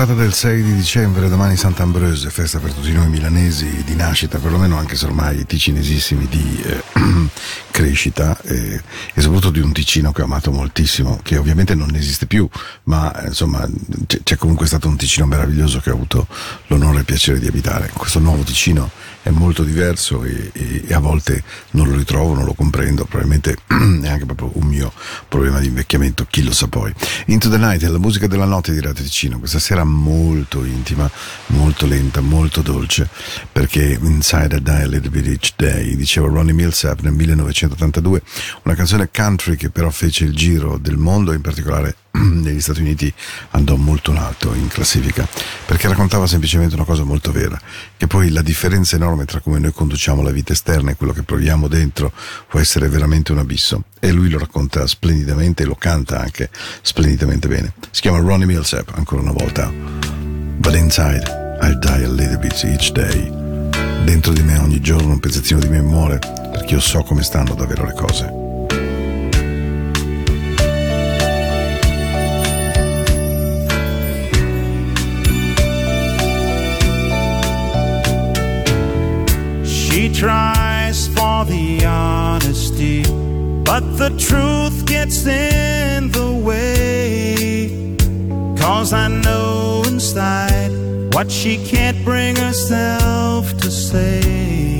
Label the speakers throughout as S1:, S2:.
S1: puntata del 6 di dicembre, domani Sant'Ambrose, festa per tutti noi milanesi di nascita, perlomeno anche se ormai ticinesissimi di eh, crescita eh, e soprattutto di un Ticino che ho amato moltissimo, che ovviamente non esiste più, ma eh, insomma c'è, comunque stato un Ticino meraviglioso che ho avuto l'onore e il piacere di abitare. Questo nuovo Ticino è molto diverso e, e- e a volte non lo ritrovo, non lo comprendo, probabilmente è anche proprio un mio problema di invecchiamento, chi lo sa poi. Into the Night è la musica della notte di Radio Ticino, questa sera molto intima, molto lenta, molto dolce, perché Inside a Bit Each Day, diceva Ronnie Millsap nel 1982, una canzone country che però fece il giro del mondo, in particolare negli Stati Uniti andò molto in alto in classifica perché raccontava semplicemente una cosa molto vera che poi la differenza enorme tra come noi conduciamo la vita esterna e quello che proviamo dentro può essere veramente un abisso e lui lo racconta splendidamente e lo canta anche splendidamente bene. Si chiama Ronnie Millsap ancora una volta. But inside I'll die a little bit each day. Dentro di me ogni giorno un pezzettino di me muore perché io so come stanno davvero le cose tries for the honesty,
S2: but the truth gets in the way. Cause I know inside what she can't bring herself to say.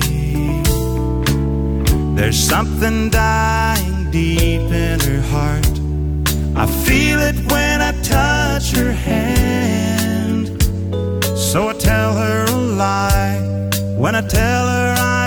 S2: There's something dying deep in her heart. I feel it when I touch her hand. So I tell her a lie when I tell her I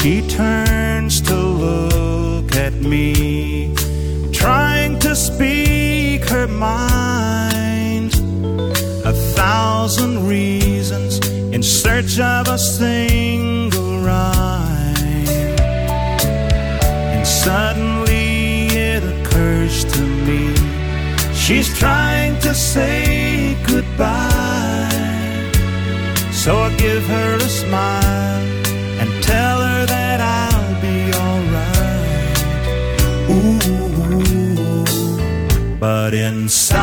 S2: She turns to look at me, trying to speak her mind. A thousand reasons in search of a single rhyme. And suddenly it occurs to me she's trying to say goodbye. So I give her a smile but inside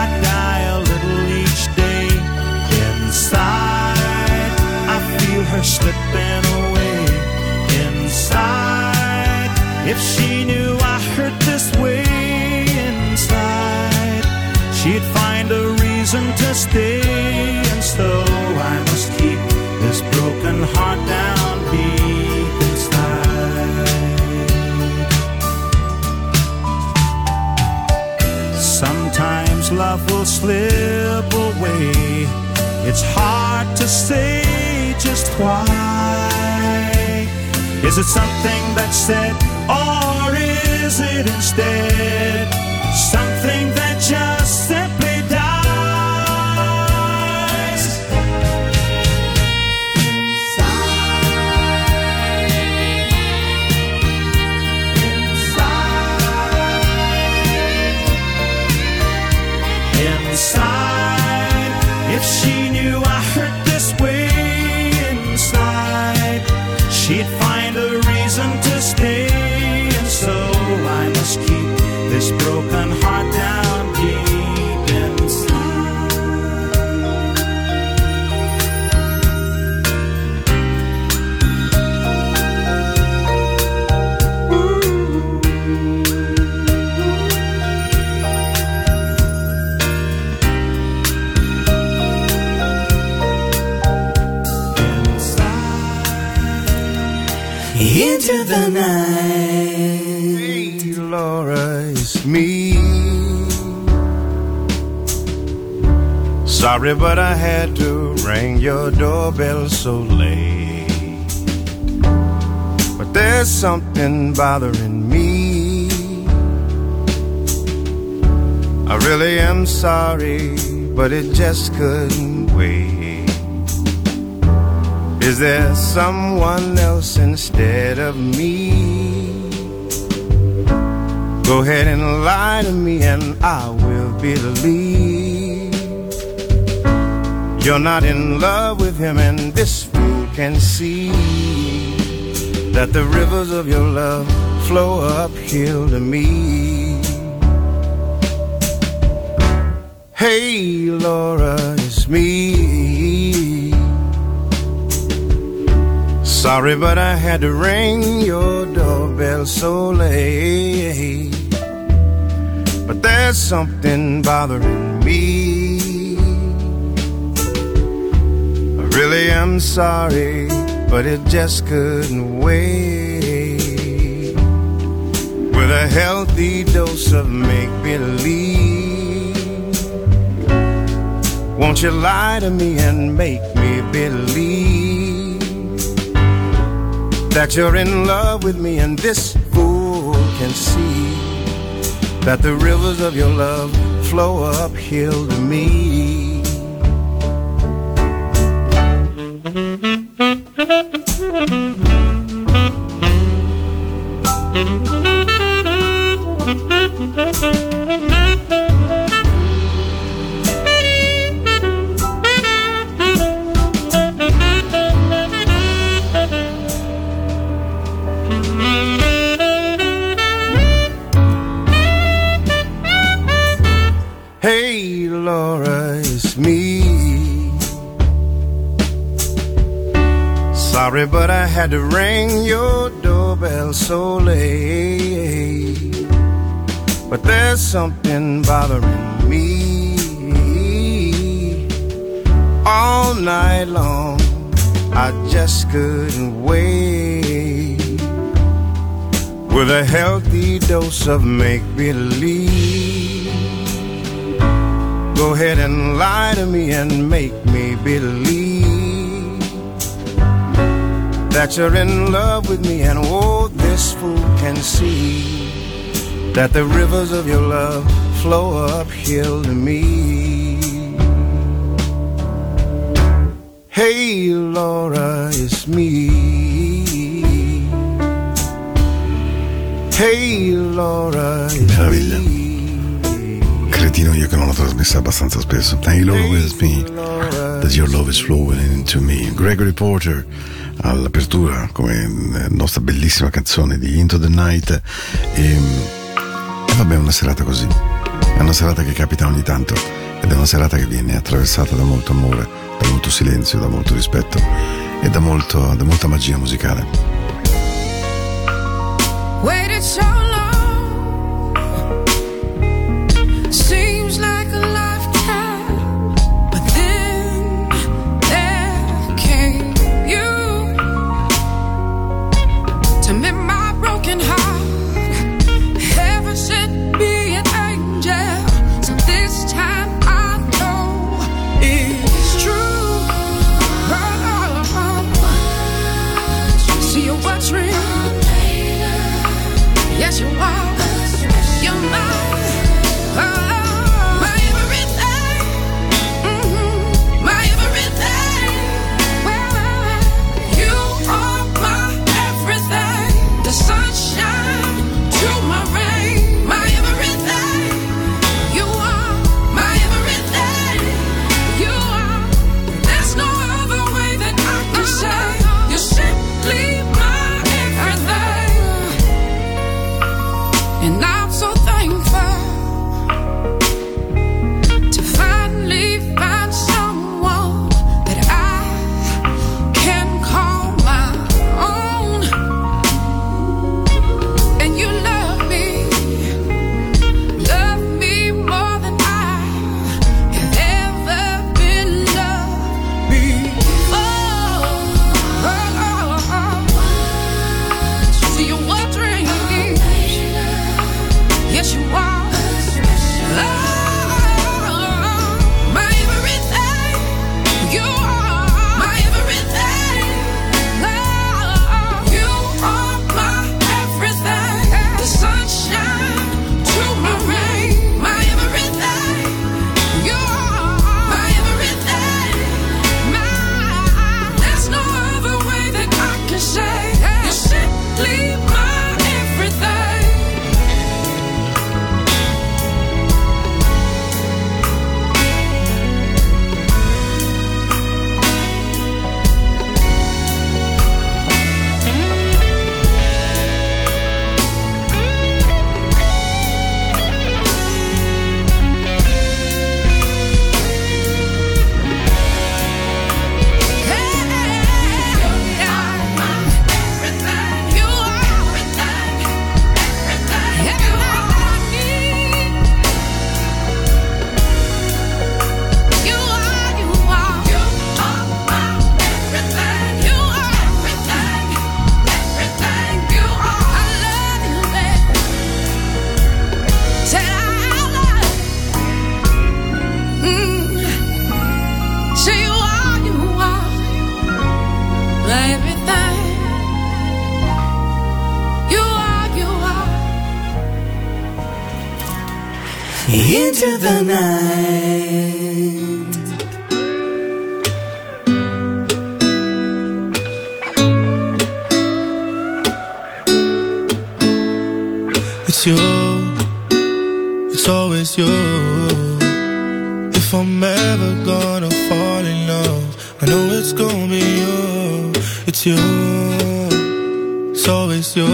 S2: I die a little each day. Inside I feel her slipping away. Inside, if she knew I hurt this way inside, she'd find a reason to stay. And so I must keep this broken heart down deep Love will slip away. It's hard to say just why. Is it something that's said, or is it instead something that this broken heart down
S3: but I had to ring your doorbell so late. But there's something bothering me. I really am sorry, but it just couldn't wait. Is there someone else instead of me? Go ahead and lie to me, and I will believe. You're not in love with him, and this fool can see that the rivers of your love flow uphill to me. Hey, Laura, it's me. Sorry, but I had to ring your doorbell so late. But there's something bothering me. Really am sorry, but it just couldn't wait. With a healthy dose of make believe. Won't you lie to me and make me believe? that you're in love with me and this fool can see that the rivers of your love flow uphill to me. Something bothering me. All night long, I just couldn't wait. With a healthy dose of make believe. Go ahead and lie to me and make me believe that you're in love with me, and oh, this fool can see that the rivers of your love flow uphill to me. Hey, Laura, it's me. Hey, Laura, it's
S1: Meraviglia.
S3: me.
S1: Cretino io che non l'ho trasmessa abbastanza spesso. Hey, love with me, that your love is flowing into me. Gregory Porter all'apertura come eh, nostra bellissima canzone di Into the Night. E, e vabbè, è una serata così. È una serata che capita ogni tanto ed è una serata che viene attraversata da molto amore, da molto silenzio, da molto rispetto e da, molto, da molta magia musicale.
S4: Waited so long. It's you,
S5: it's always you.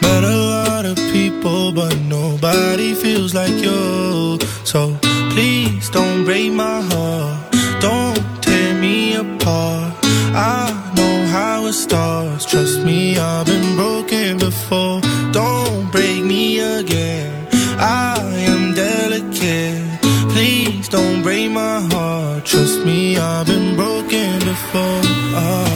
S5: Met a lot of people, but nobody feels like you. So please don't break my heart, don't tear me apart. I know how it starts. Trust me, I've been broken before. Don't break me again. I am delicate. Please don't break my heart. Trust me, I've been broken before. I've oh.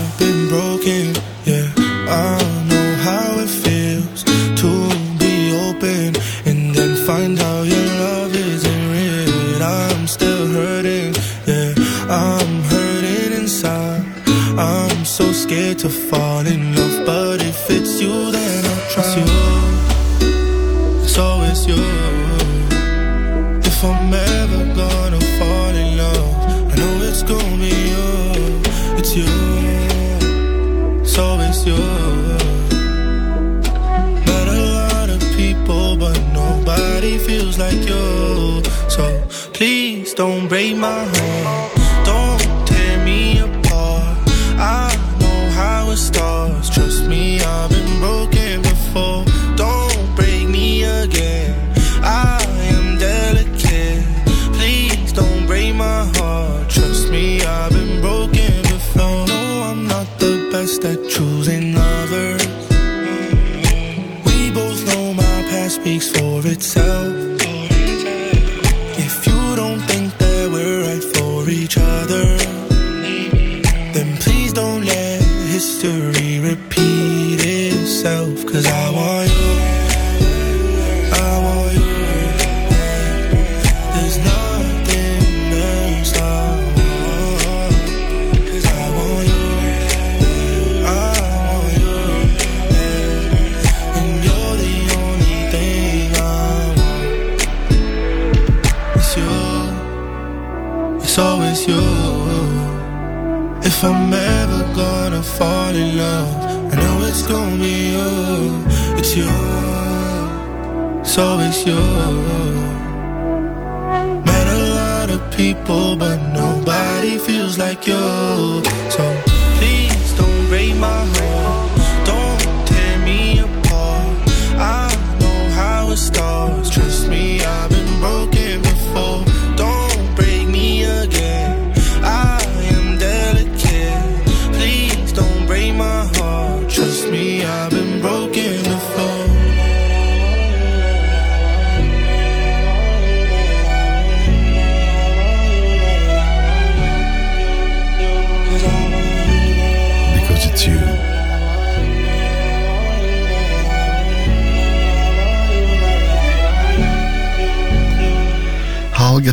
S5: Break my heart. I want you. I want you. There's nothing else. Cause I want you. I want you. And you're the only thing I want. It's you. It's always you. If I'm ever gonna fall in love, it's gonna be you. It's you. It's always you. Met a lot of people, but nobody feels like you. So please don't break my heart.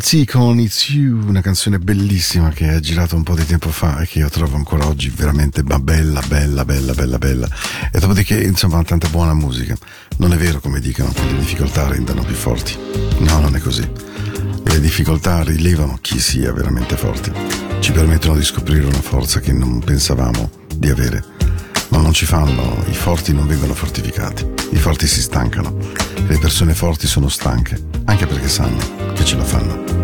S1: Z con It's You, una canzone bellissima che ha girato un po' di tempo fa e che io trovo ancora oggi veramente bella, bella, bella, bella, bella. E dopodiché, insomma, tanta buona musica. Non è vero come dicono che le difficoltà rendono più forti. No, non è così. Le difficoltà rilevano chi sia veramente forte. Ci permettono di scoprire una forza che non pensavamo di avere. Non ci fanno, i forti non vengono fortificati, i forti si stancano. E le persone forti sono stanche, anche perché sanno che ce la fanno.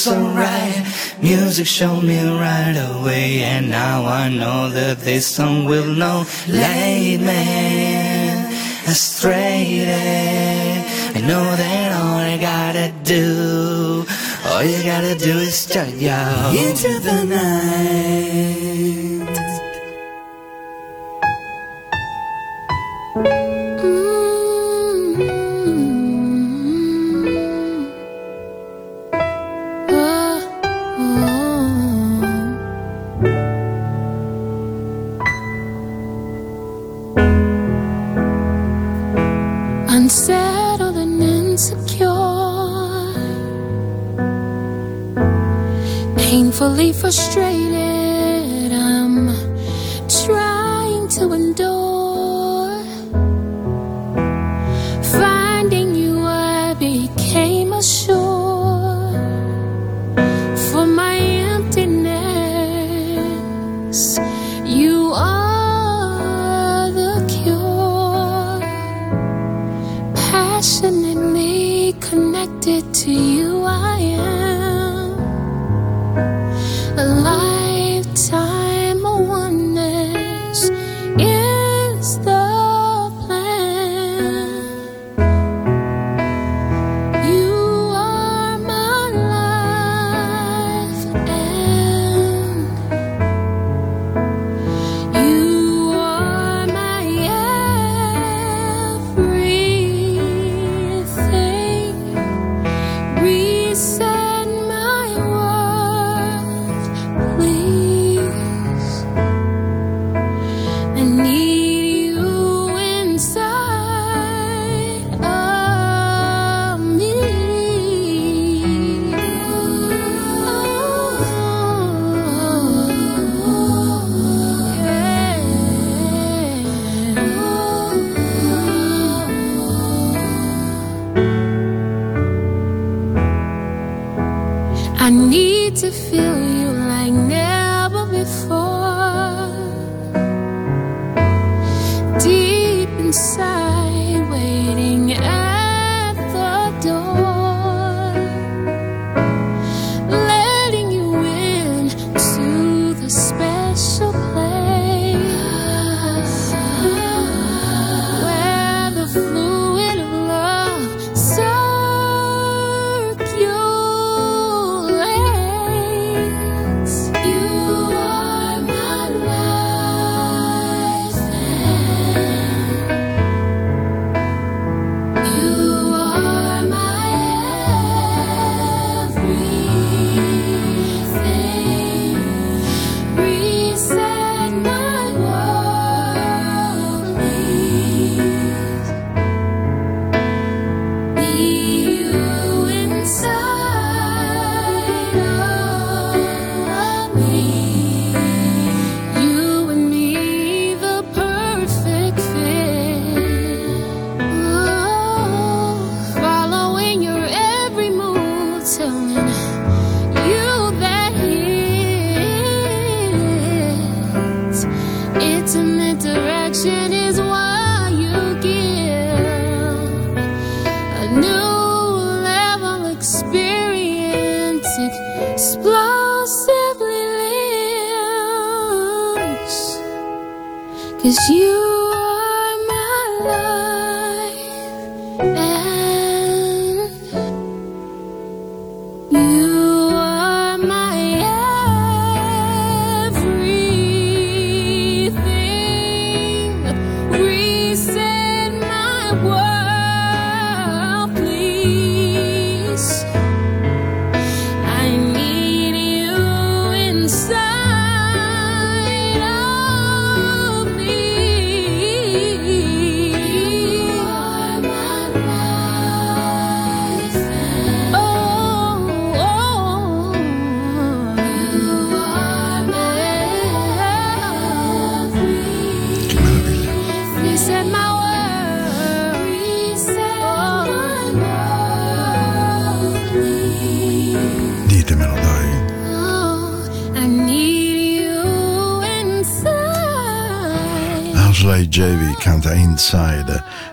S6: So alright. Music showed me right away, and now I know that this song will not lead straight astray. I know that all I gotta do, all you gotta do is turn your into the night.
S7: addicted to you. I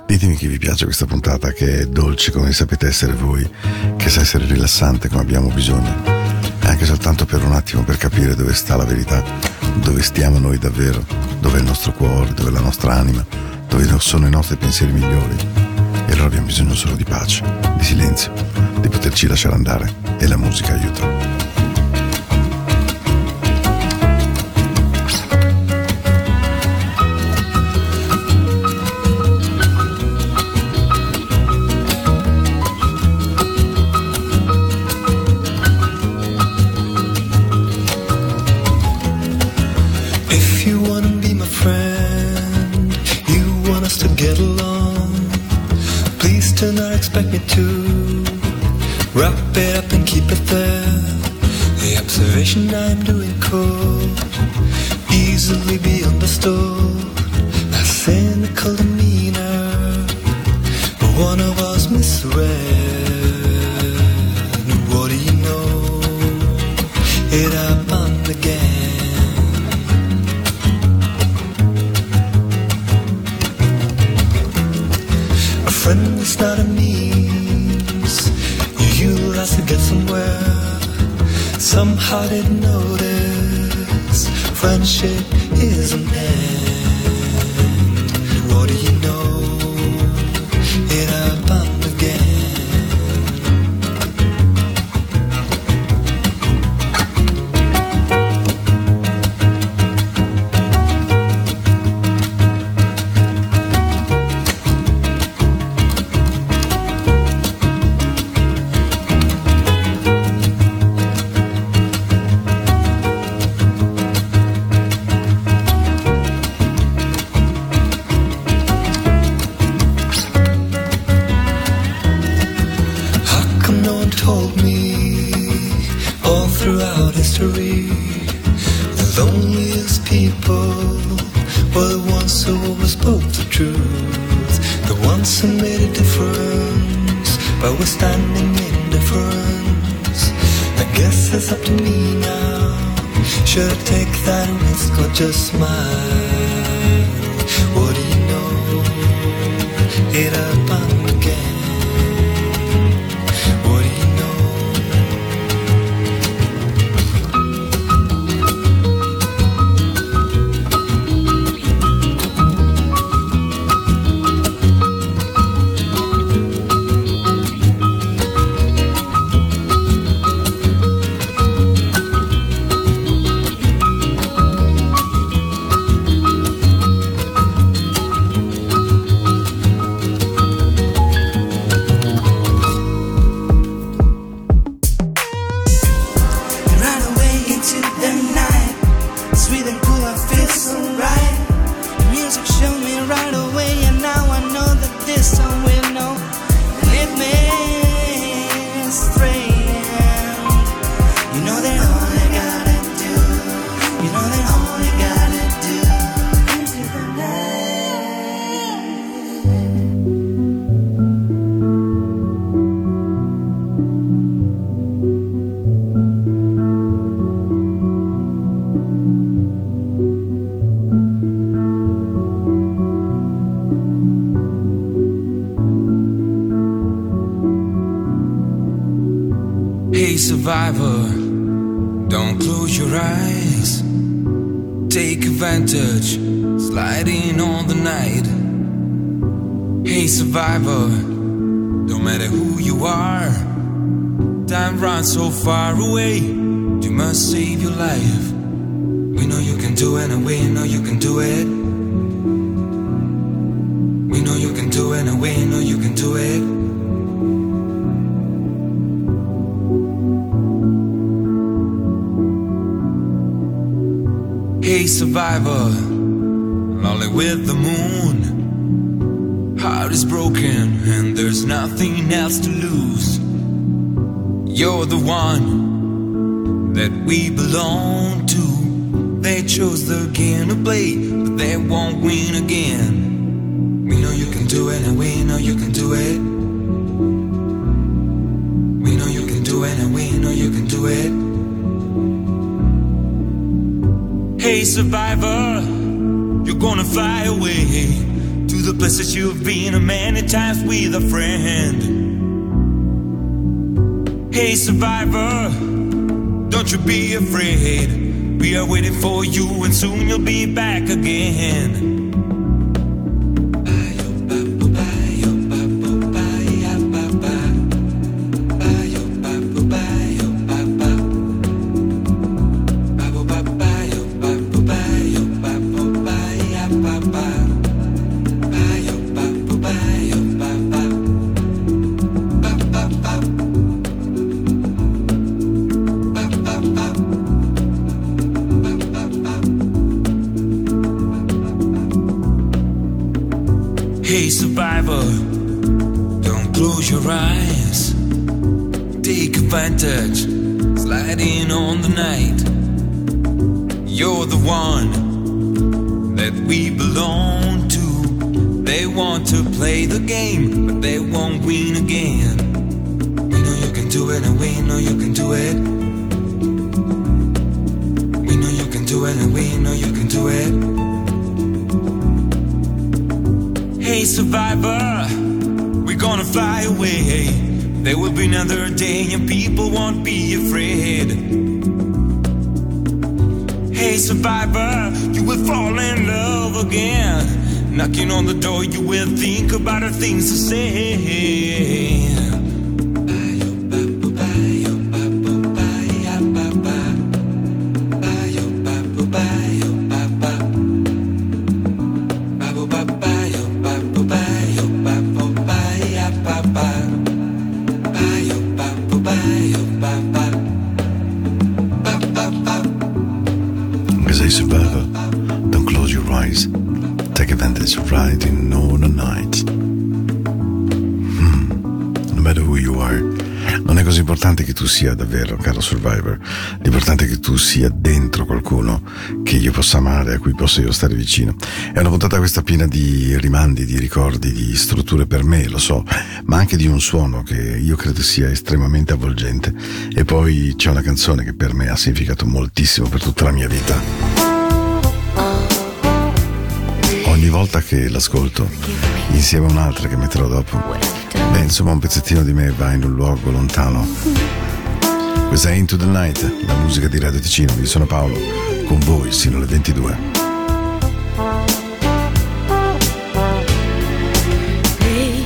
S7: Ditemi che vi piace questa puntata, che è dolce come sapete essere voi, che sa essere rilassante come abbiamo bisogno. Anche soltanto per un attimo per capire dove sta la verità, dove stiamo noi davvero, dove è il nostro cuore, dove è la nostra anima, dove sono i nostri pensieri migliori. E allora abbiamo bisogno solo di pace, di silenzio, di poterci lasciare andare e la musica aiuta. Just smile. survivor. Don't close your eyes. Take advantage, sliding on the night. Hey, survivor. Don't matter who you are. Time runs so far away. You must save your life. We know you can do it, and we know you can do it. We know you
S2: can do it, and we know you can do it. survivor, lonely with the moon. Heart is broken and there's nothing else to lose. You're the one that we belong to. They chose the game to play, but they won't win again. We know you can do it, and we know you can do it. We know you can do it, and we know you can do it. Hey, survivor, you're gonna fly away to the places you've been many times with a friend. Hey, survivor, don't you be afraid. We are waiting for you, and soon you'll be back again. Slide in on the night. You're the one that we belong to. They want to play the game, but they won't win again. We know you can do it, and we know you can do it. We know you can do it, and we know you can do it. Hey, survivor, we're gonna fly away. There will be another day, and people won't be afraid. Hey, survivor, you will fall in love again. Knocking on the door, you will think about the things to say.
S1: Sia davvero, caro survivor. L'importante è che tu sia dentro qualcuno che io possa amare, a cui possa io stare vicino. È una puntata questa piena di rimandi, di ricordi, di strutture per me, lo so, ma anche di un suono che io credo sia estremamente avvolgente. E poi c'è una canzone che per me ha significato moltissimo per tutta la mia vita. Ogni volta che l'ascolto, insieme a un'altra che metterò dopo, beh, insomma, un pezzettino di me va in un luogo lontano. Questa è Into the Night, la musica di Radio Ticino. Io sono Paolo, con voi sino alle 22.
S8: Babe,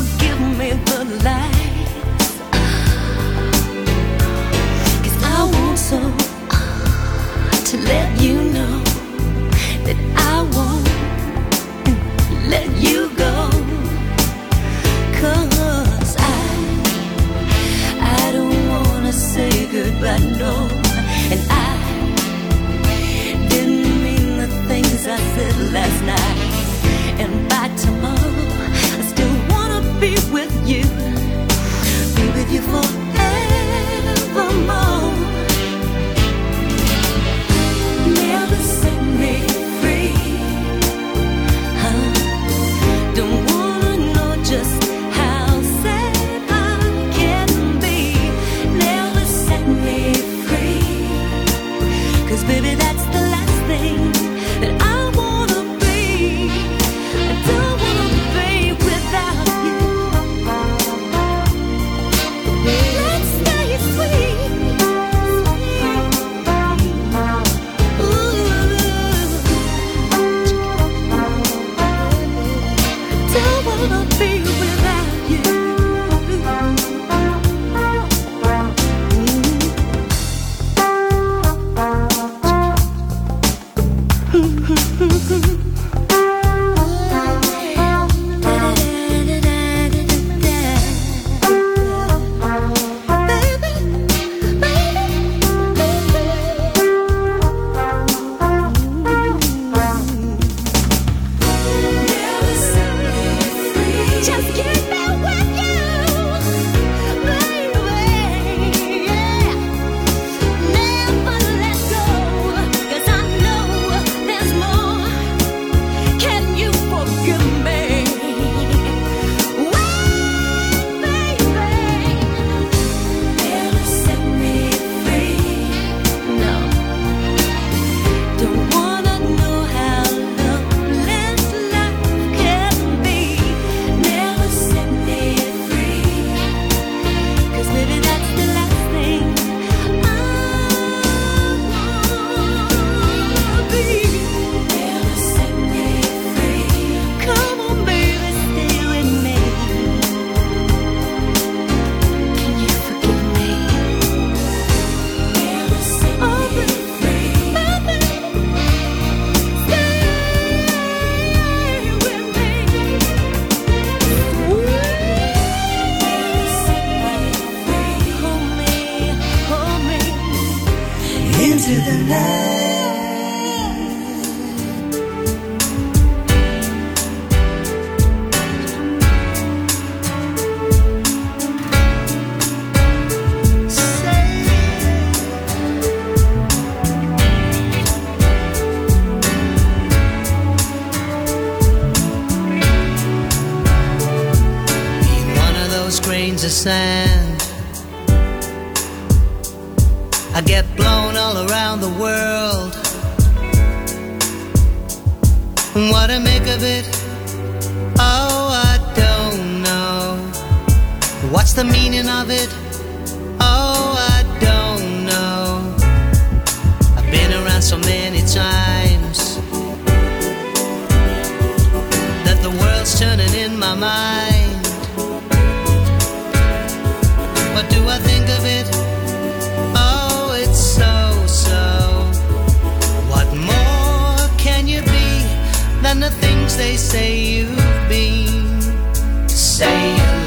S8: Forgive me the? Cause I want so uh, to let you know that I won't let you go. Cause I, I don't wanna say goodbye, no. And I didn't mean the things I said last night. And by tomorrow, be with you, be with you forevermore.
S6: What do I think of it? Oh, it's so so. What more can you be than the things they say you've been? Say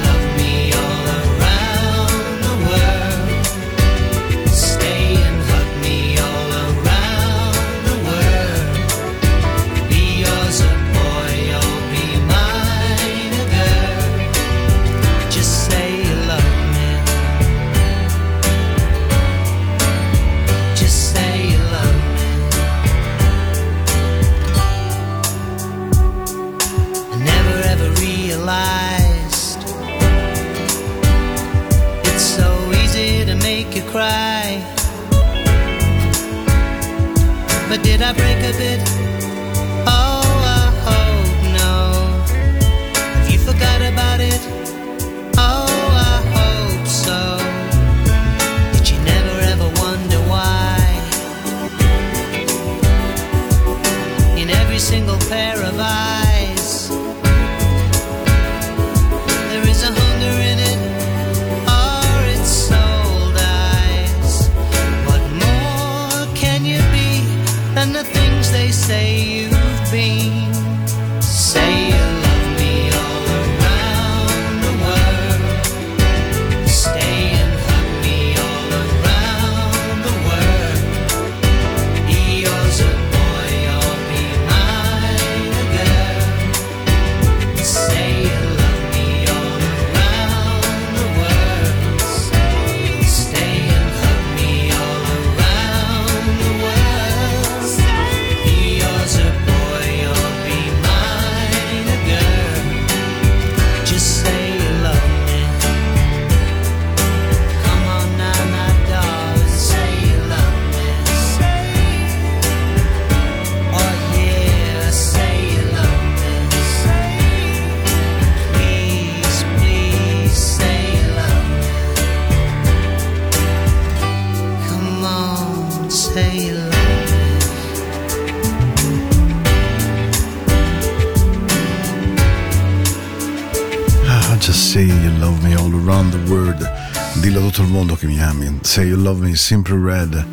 S1: ami. Say you love me, Simple Red.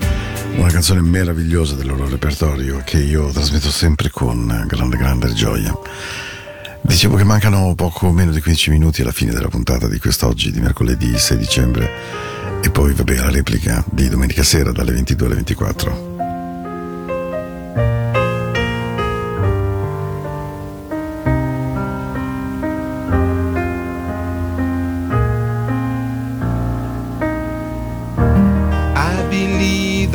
S1: Una canzone meravigliosa del loro repertorio che io trasmetto sempre con grande, grande gioia. Dicevo che mancano poco meno di 15 minuti alla fine della puntata di quest'oggi, di mercoledì 6 dicembre, e poi vabbè la replica di domenica sera dalle 22 alle 24.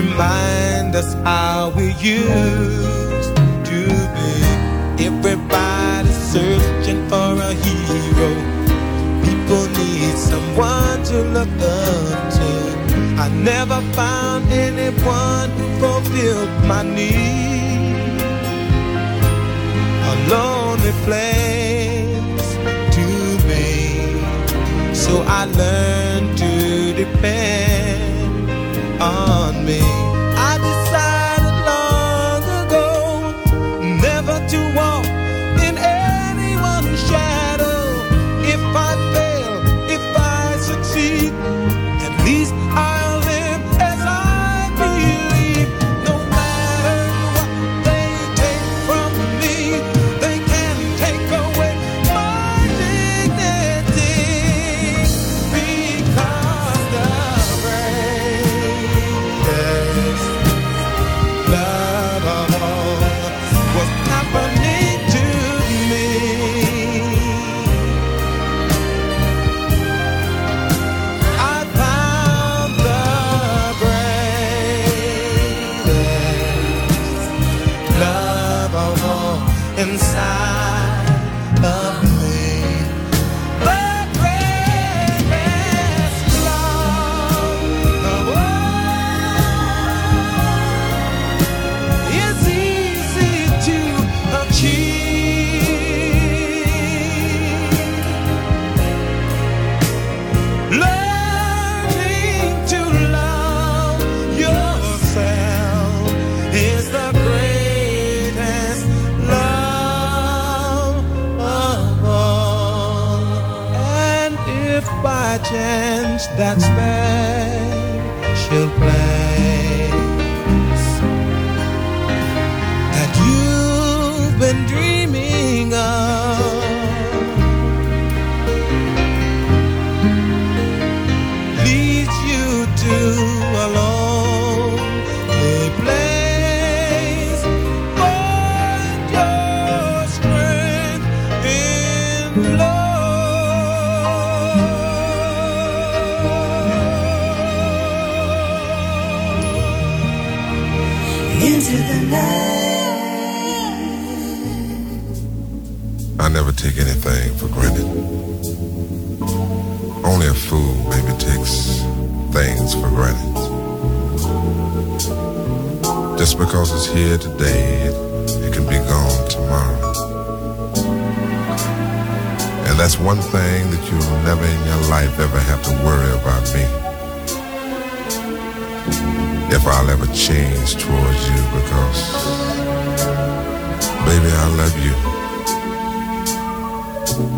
S9: remind us how we used to be. Everybody's searching for a hero. People need someone to look up to. I never found anyone who fulfilled my need. A lonely place to be. So I learned to depend on me. Chance that special place
S10: take anything for granted. Only a fool maybe takes things for granted. Just because it's here today, it, it can be gone tomorrow. And that's one thing that you'll never in your life ever have to worry about me. If I'll ever change towards you because, baby, I love you.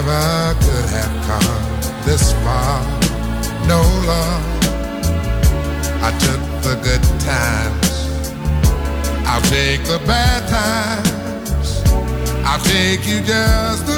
S10: Never could have come this far. No love. I took the good times. I'll take the bad times. I'll take you just the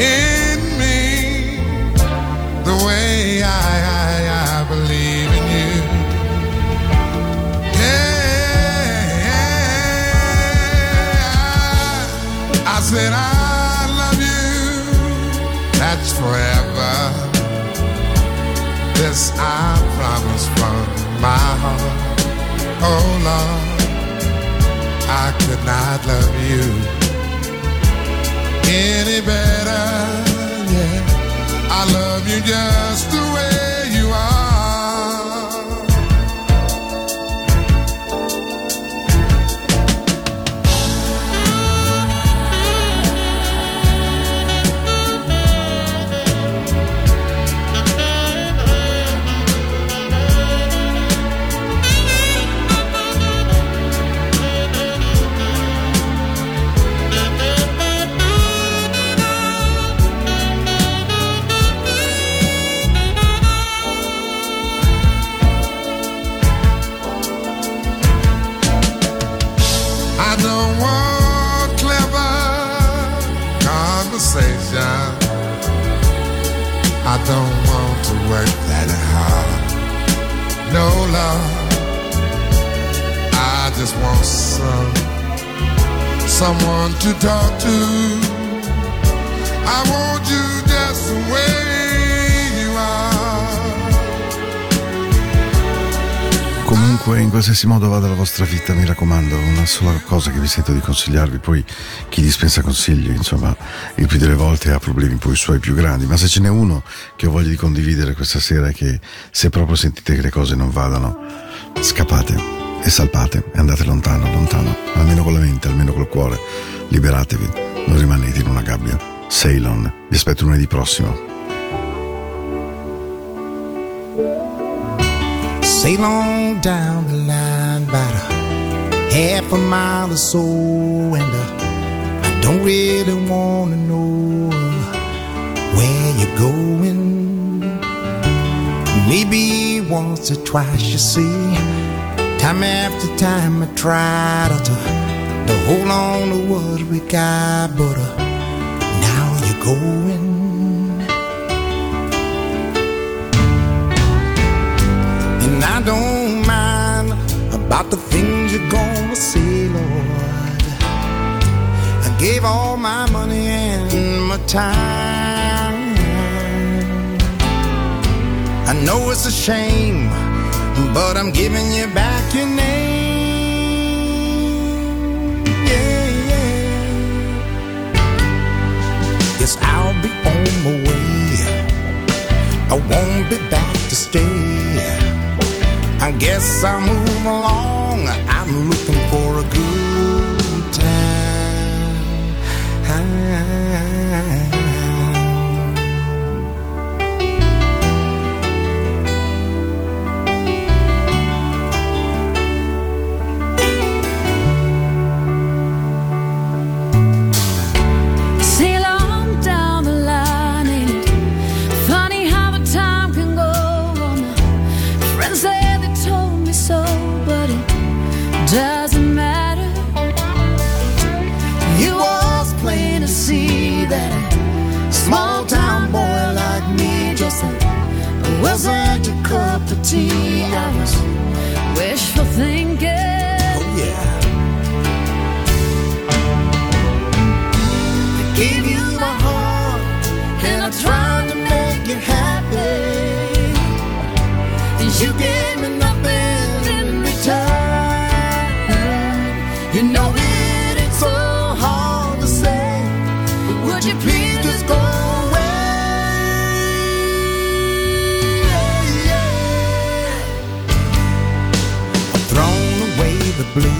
S10: in me the way I, I, I believe in you? Yeah, I said I love you. That's forever. This I promise from my heart. Oh Lord. I could not love you any better. Yeah, I love you just the way you are. Don't want to work that hard. No love. I just want some someone to talk to. I want you just the way you are.
S1: Comunque, in qualsiasi modo vada la vostra vita, mi raccomando, una sola cosa che vi sento di consigliarvi, poi chi dispensa consigli, insomma, il più delle volte ha problemi poi suoi più grandi, ma se ce n'è uno che ho voglia di condividere questa sera è che se proprio sentite che le cose non vadano, scappate e salpate e andate lontano, lontano, almeno con la mente, almeno col cuore, liberatevi, non rimanete in una gabbia. Ceylon, vi aspetto lunedì prossimo.
S3: Sail on down the line about a half a mile or so, and uh, I don't really wanna know where you're going. Maybe once or twice, you see, time after time I tried to, to hold on to what we got, but uh, now you're going. And I don't mind about the things you're gonna say, Lord. Gave all my money and my time. I know it's a shame, but I'm giving you back your name. Yeah, yeah. Yes, I'll be on my way. I won't be back to stay. I guess I'll move along. I'm looking for a good time. Wasn't your cup of tea. Away?